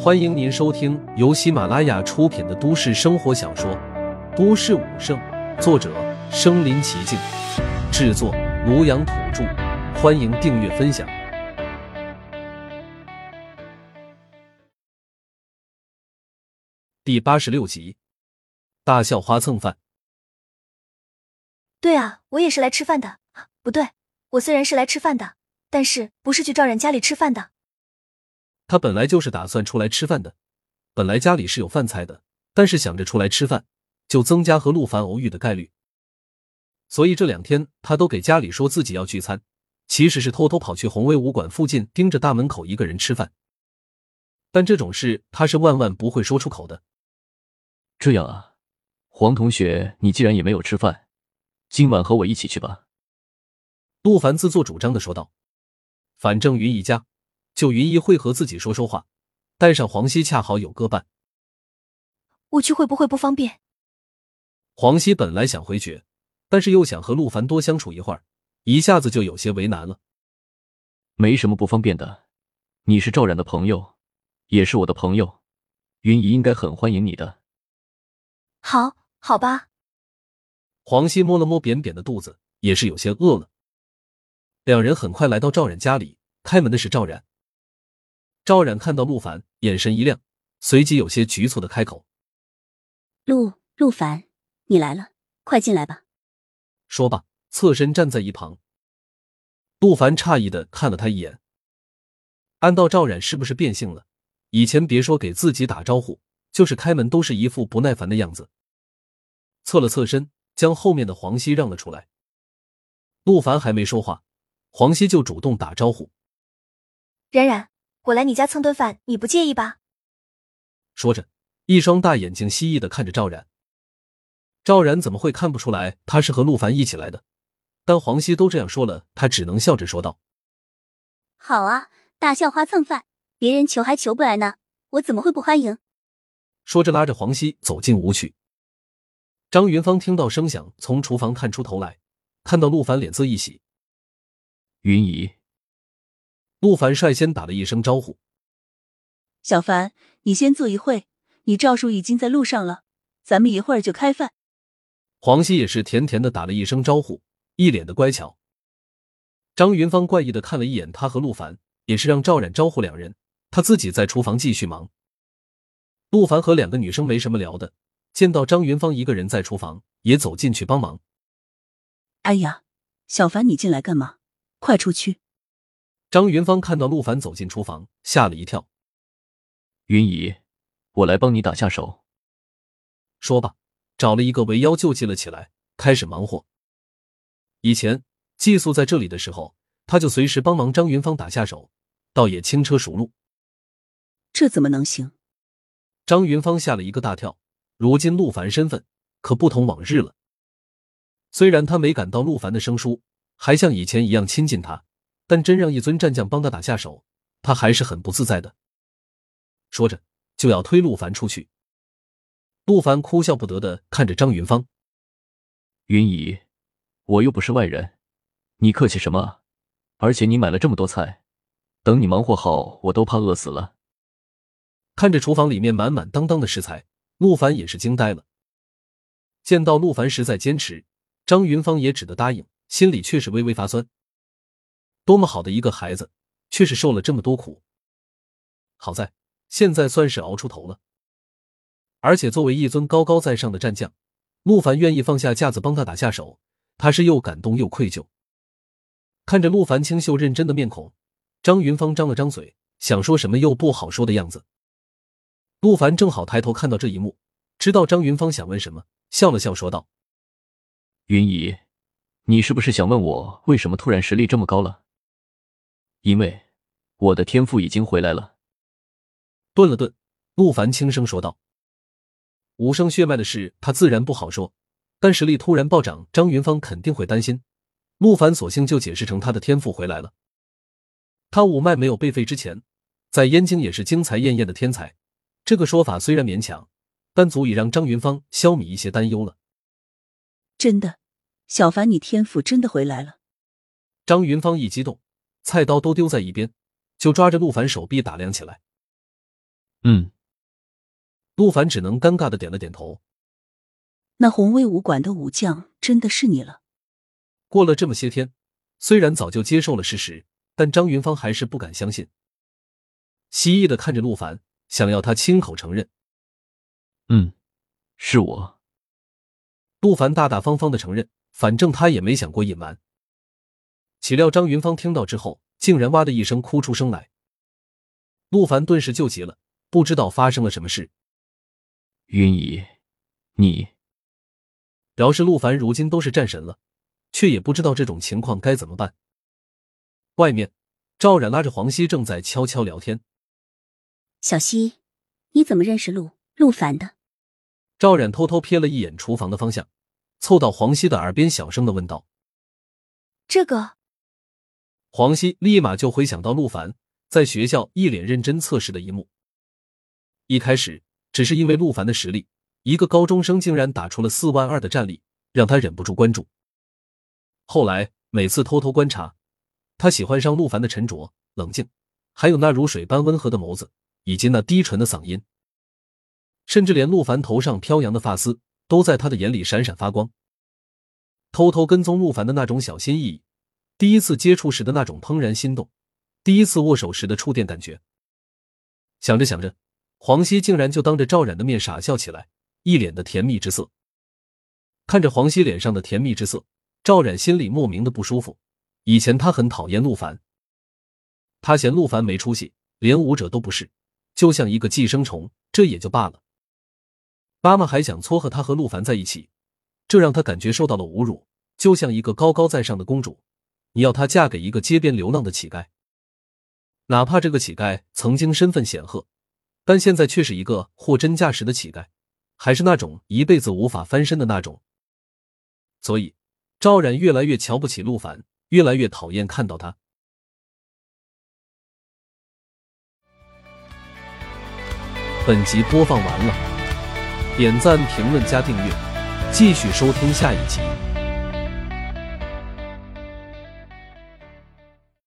欢迎您收听由喜马拉雅出品的都市生活小说《都市武圣》，作者：身临其境，制作：庐阳土著。欢迎订阅分享。第八十六集，大校花蹭饭。对啊，我也是来吃饭的。不对，我虽然是来吃饭的，但是不是去赵冉家里吃饭的。他本来就是打算出来吃饭的，本来家里是有饭菜的，但是想着出来吃饭，就增加和陆凡偶遇的概率。所以这两天他都给家里说自己要聚餐，其实是偷偷跑去宏威武馆附近盯着大门口一个人吃饭。但这种事他是万万不会说出口的。这样啊，黄同学，你既然也没有吃饭，今晚和我一起去吧。陆凡自作主张的说道：“反正云一家。”就云姨会和自己说说话，带上黄西恰好有个伴。我去会不会不方便？黄熙本来想回绝，但是又想和陆凡多相处一会儿，一下子就有些为难了。没什么不方便的，你是赵冉的朋友，也是我的朋友，云姨应该很欢迎你的。好，好吧。黄熙摸了摸扁扁的肚子，也是有些饿了。两人很快来到赵冉家里，开门的是赵冉。赵冉看到陆凡，眼神一亮，随即有些局促的开口：“陆陆凡，你来了，快进来吧。”说罢，侧身站在一旁。陆凡诧异的看了他一眼，暗道赵冉是不是变性了？以前别说给自己打招呼，就是开门都是一副不耐烦的样子。侧了侧身，将后面的黄熙让了出来。陆凡还没说话，黄熙就主动打招呼：“冉冉。”我来你家蹭顿饭，你不介意吧？说着，一双大眼睛蜥蜴的看着赵然。赵然怎么会看不出来他是和陆凡一起来的？但黄熙都这样说了，他只能笑着说道：“好啊，大校花蹭饭，别人求还求不来呢，我怎么会不欢迎？”说着，拉着黄熙走进屋去。张云芳听到声响，从厨房探出头来，看到陆凡，脸色一喜：“云姨。”陆凡率先打了一声招呼：“小凡，你先坐一会，你赵叔已经在路上了，咱们一会儿就开饭。”黄熙也是甜甜的打了一声招呼，一脸的乖巧。张云芳怪异的看了一眼他和陆凡，也是让赵冉招呼两人，他自己在厨房继续忙。陆凡和两个女生没什么聊的，见到张云芳一个人在厨房，也走进去帮忙。哎呀，小凡，你进来干嘛？快出去！张云芳看到陆凡走进厨房，吓了一跳。云姨，我来帮你打下手。说罢，找了一个围腰就系了起来，开始忙活。以前寄宿在这里的时候，他就随时帮忙张云芳打下手，倒也轻车熟路。这怎么能行？张云芳吓了一个大跳。如今陆凡身份可不同往日了。虽然他没感到陆凡的生疏，还像以前一样亲近他。但真让一尊战将帮他打下手，他还是很不自在的。说着，就要推陆凡出去。陆凡哭笑不得的看着张云芳：“云姨，我又不是外人，你客气什么？而且你买了这么多菜，等你忙活好，我都怕饿死了。”看着厨房里面满满当当的食材，陆凡也是惊呆了。见到陆凡实在坚持，张云芳也只得答应，心里却是微微发酸。多么好的一个孩子，却是受了这么多苦。好在现在算是熬出头了。而且作为一尊高高在上的战将，陆凡愿意放下架子帮他打下手，他是又感动又愧疚。看着陆凡清秀认真的面孔，张云芳张了张嘴，想说什么又不好说的样子。陆凡正好抬头看到这一幕，知道张云芳想问什么，笑了笑说道：“云姨，你是不是想问我为什么突然实力这么高了？”因为我的天赋已经回来了。顿了顿，陆凡轻声说道：“武圣血脉的事，他自然不好说。但实力突然暴涨，张云芳肯定会担心。陆凡索性就解释成他的天赋回来了。他五脉没有被废之前，在燕京也是精彩艳艳的天才。这个说法虽然勉强，但足以让张云芳消弭一些担忧了。真的，小凡，你天赋真的回来了。”张云芳一激动。菜刀都丢在一边，就抓着陆凡手臂打量起来。嗯。陆凡只能尴尬的点了点头。那红威武馆的武将真的是你了。过了这么些天，虽然早就接受了事实，但张云芳还是不敢相信，蜥蜴的看着陆凡，想要他亲口承认。嗯，是我。陆凡大大方方的承认，反正他也没想过隐瞒。岂料张云芳听到之后，竟然哇的一声哭出声来。陆凡顿时就急了，不知道发生了什么事。云姨，你……饶是陆凡如今都是战神了，却也不知道这种情况该怎么办。外面，赵冉拉着黄熙正在悄悄聊天。小希，你怎么认识陆陆凡的？赵冉偷偷瞥了一眼厨房的方向，凑到黄熙的耳边小声的问道：“这个。”黄熙立马就回想到陆凡在学校一脸认真测试的一幕。一开始只是因为陆凡的实力，一个高中生竟然打出了四万二的战力，让他忍不住关注。后来每次偷偷观察，他喜欢上陆凡的沉着冷静，还有那如水般温和的眸子，以及那低沉的嗓音，甚至连陆凡头上飘扬的发丝都在他的眼里闪闪发光。偷偷跟踪陆凡的那种小心翼翼。第一次接触时的那种怦然心动，第一次握手时的触电感觉。想着想着，黄熙竟然就当着赵冉的面傻笑起来，一脸的甜蜜之色。看着黄熙脸上的甜蜜之色，赵冉心里莫名的不舒服。以前他很讨厌陆凡，他嫌陆凡没出息，连武者都不是，就像一个寄生虫，这也就罢了。妈妈还想撮合他和陆凡在一起，这让他感觉受到了侮辱，就像一个高高在上的公主。你要她嫁给一个街边流浪的乞丐，哪怕这个乞丐曾经身份显赫，但现在却是一个货真价实的乞丐，还是那种一辈子无法翻身的那种。所以，赵冉越来越瞧不起陆凡，越来越讨厌看到他。本集播放完了，点赞、评论、加订阅，继续收听下一集。